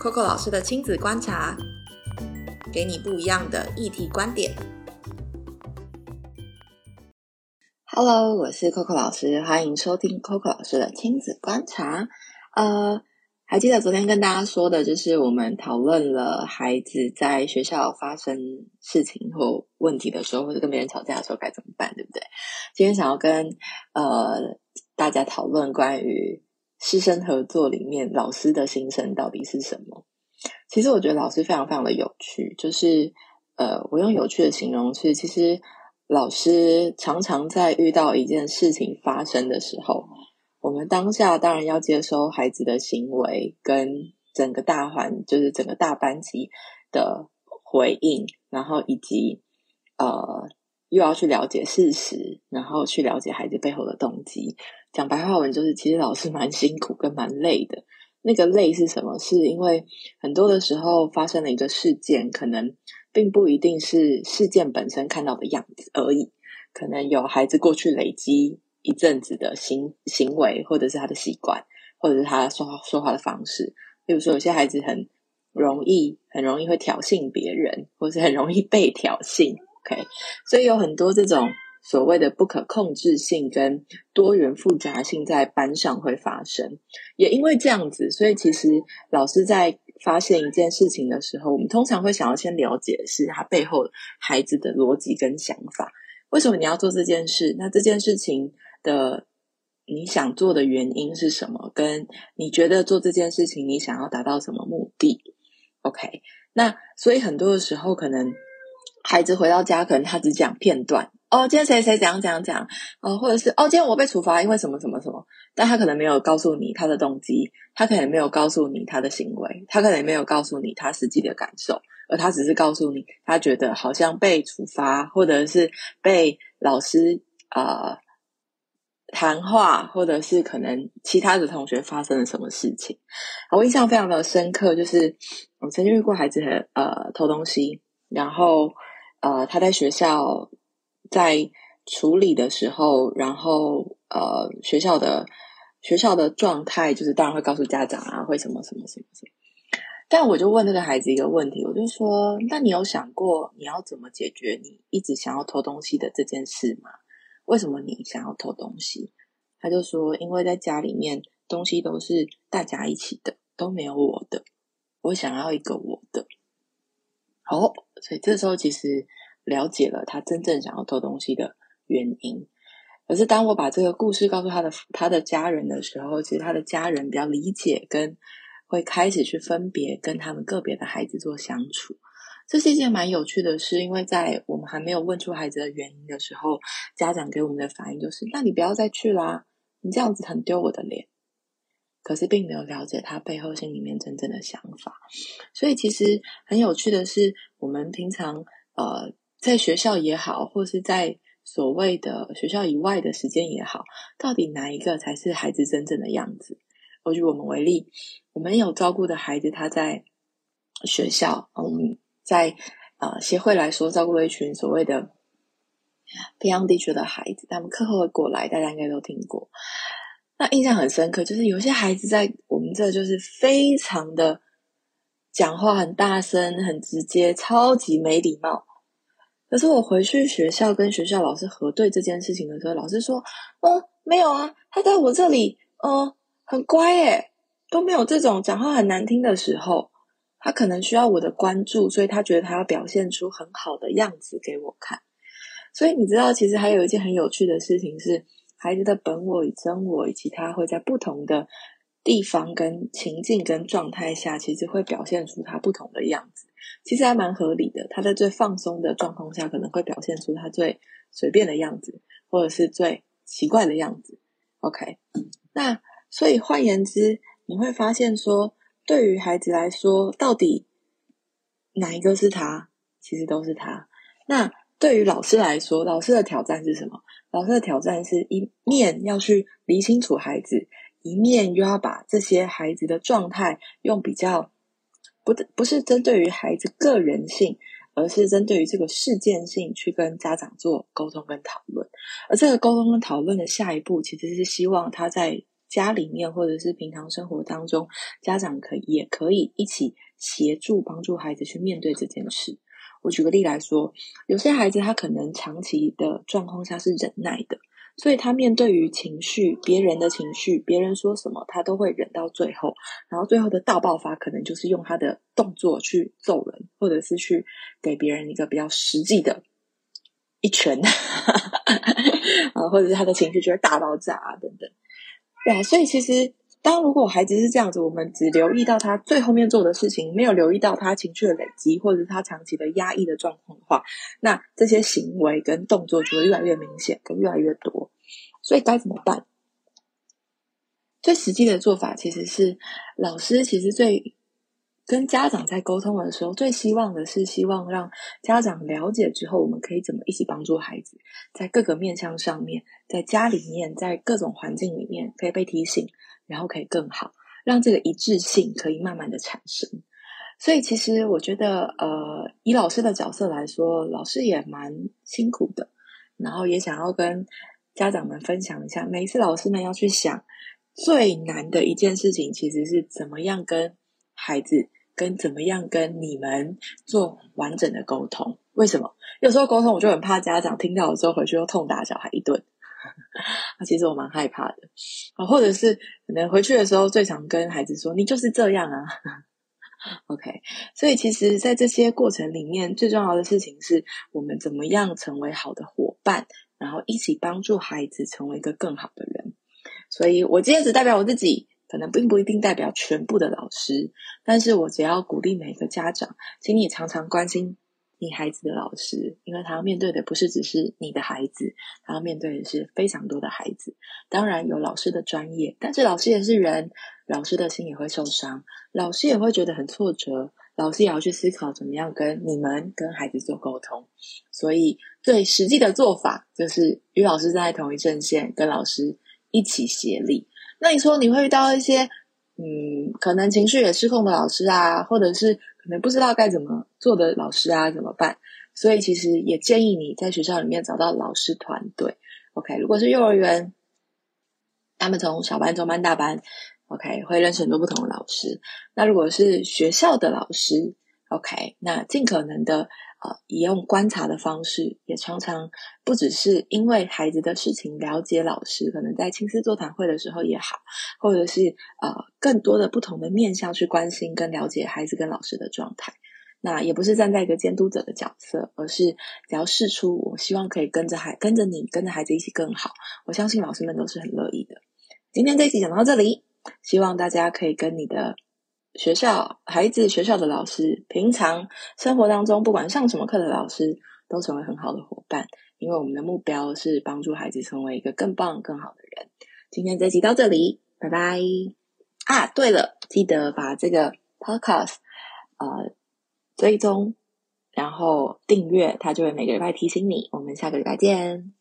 Coco 老师的亲子观察，给你不一样的议题观点。Hello，我是 Coco 老师，欢迎收听 Coco 老师的亲子观察。呃，还记得昨天跟大家说的，就是我们讨论了孩子在学校发生事情或问题的时候，或者跟别人吵架的时候该怎么办，对不对？今天想要跟呃大家讨论关于。师生合作里面，老师的心声到底是什么？其实我觉得老师非常非常的有趣，就是呃，我用有趣的形容是，其实老师常常在遇到一件事情发生的时候，我们当下当然要接收孩子的行为跟整个大环，就是整个大班级的回应，然后以及呃，又要去了解事实，然后去了解孩子背后的动机。讲白话文就是，其实老师蛮辛苦跟蛮累的。那个累是什么？是因为很多的时候发生了一个事件，可能并不一定是事件本身看到的样子而已。可能有孩子过去累积一阵子的行行为，或者是他的习惯，或者是他说话说话的方式。比如说，有些孩子很容易很容易会挑衅别人，或是很容易被挑衅。OK，所以有很多这种。所谓的不可控制性跟多元复杂性在班上会发生，也因为这样子，所以其实老师在发现一件事情的时候，我们通常会想要先了解是他背后孩子的逻辑跟想法。为什么你要做这件事？那这件事情的你想做的原因是什么？跟你觉得做这件事情你想要达到什么目的？OK，那所以很多的时候，可能孩子回到家，可能他只讲片段。哦，今天谁谁怎样怎样讲，哦，或者是哦，今天我被处罚，因为什么什么什么，但他可能没有告诉你他的动机，他可能没有告诉你他的行为，他可能没有告诉你他实际的感受，而他只是告诉你，他觉得好像被处罚，或者是被老师啊谈话，或者是可能其他的同学发生了什么事情。我印象非常的深刻，就是我曾经遇过孩子呃偷东西，然后呃他在学校。在处理的时候，然后呃，学校的学校的状态就是，当然会告诉家长啊，会什么什么什么什么。但我就问那个孩子一个问题，我就说：那你有想过你要怎么解决你一直想要偷东西的这件事吗？为什么你想要偷东西？他就说：因为在家里面东西都是大家一起的，都没有我的，我想要一个我的。好，所以这时候其实。了解了他真正想要偷东西的原因，可是当我把这个故事告诉他的他的家人的时候，其实他的家人比较理解，跟会开始去分别跟他们个别的孩子做相处。这是一件蛮有趣的事，因为在我们还没有问出孩子的原因的时候，家长给我们的反应就是：那你不要再去啦，你这样子很丢我的脸。可是并没有了解他背后心里面真正的想法，所以其实很有趣的是，我们平常呃。在学校也好，或是在所谓的学校以外的时间也好，到底哪一个才是孩子真正的样子？我举我们为例，我们有照顾的孩子，他在学校，嗯，在呃协会来说，照顾了一群所谓的偏乡地区的孩子，他们课后会过来，大家应该都听过。那印象很深刻，就是有些孩子在我们这就是非常的讲话很大声、很直接，超级没礼貌。可是我回去学校跟学校老师核对这件事情的时候，老师说：“嗯，没有啊，他在我这里，嗯，很乖耶，都没有这种讲话很难听的时候。他可能需要我的关注，所以他觉得他要表现出很好的样子给我看。所以你知道，其实还有一件很有趣的事情是，孩子的本我与真我，以及他会在不同的地方、跟情境、跟状态下，其实会表现出他不同的样子。”其实还蛮合理的。他在最放松的状况下，可能会表现出他最随便的样子，或者是最奇怪的样子。OK，那所以换言之，你会发现说，对于孩子来说，到底哪一个是他？其实都是他。那对于老师来说，老师的挑战是什么？老师的挑战是一面要去理清楚孩子，一面又要把这些孩子的状态用比较。不不是针对于孩子个人性，而是针对于这个事件性去跟家长做沟通跟讨论。而这个沟通跟讨论的下一步，其实是希望他在家里面或者是平常生活当中，家长可也可以一起协助帮助孩子去面对这件事。我举个例来说，有些孩子他可能长期的状况下是忍耐的。所以他面对于情绪，别人的情绪，别人说什么，他都会忍到最后。然后最后的大爆发，可能就是用他的动作去揍人，或者是去给别人一个比较实际的一拳，啊，或者是他的情绪就会大爆炸啊，等等。对啊，所以其实当如果孩子是这样子，我们只留意到他最后面做的事情，没有留意到他情绪的累积，或者是他长期的压抑的状况的话，那这些行为跟动作就会越来越明显，跟越来越多。所以该怎么办？最实际的做法其实是，老师其实最跟家长在沟通的时候，最希望的是希望让家长了解之后，我们可以怎么一起帮助孩子，在各个面向上面，在家里面，在各种环境里面可以被提醒，然后可以更好，让这个一致性可以慢慢的产生。所以，其实我觉得，呃，以老师的角色来说，老师也蛮辛苦的，然后也想要跟。家长们分享一下，每一次老师们要去想最难的一件事情，其实是怎么样跟孩子，跟怎么样跟你们做完整的沟通。为什么？有时候沟通我就很怕家长听到了之后回去又痛打小孩一顿。啊，其实我蛮害怕的啊，或者是可能回去的时候最常跟孩子说：“你就是这样啊。”OK，所以其实，在这些过程里面，最重要的事情是我们怎么样成为好的伙伴。然后一起帮助孩子成为一个更好的人，所以我今天只代表我自己，可能并不一定代表全部的老师，但是我只要鼓励每一个家长，请你常常关心你孩子的老师，因为他要面对的不是只是你的孩子，他要面对的是非常多的孩子。当然有老师的专业，但是老师也是人，老师的心也会受伤，老师也会觉得很挫折。老师也要去思考怎么样跟你们跟孩子做沟通，所以最实际的做法就是与老师在同一阵线，跟老师一起协力。那你说你会遇到一些嗯，可能情绪也失控的老师啊，或者是可能不知道该怎么做的老师啊，怎么办？所以其实也建议你在学校里面找到老师团队。OK，如果是幼儿园，他们从小班、中班、大班。OK，会认识很多不同的老师。那如果是学校的老师，OK，那尽可能的呃，以用观察的方式，也常常不只是因为孩子的事情了解老师，可能在青师座谈会的时候也好，或者是呃更多的不同的面向去关心跟了解孩子跟老师的状态。那也不是站在一个监督者的角色，而是只要试出，我希望可以跟着孩跟着你跟着孩子一起更好。我相信老师们都是很乐意的。今天这一集讲到这里。希望大家可以跟你的学校孩子、学校的老师，平常生活当中不管上什么课的老师，都成为很好的伙伴。因为我们的目标是帮助孩子成为一个更棒、更好的人。今天这集到这里，拜拜。啊，对了，记得把这个 podcast 呃追踪，然后订阅，它就会每个礼拜提醒你。我们下个礼拜见。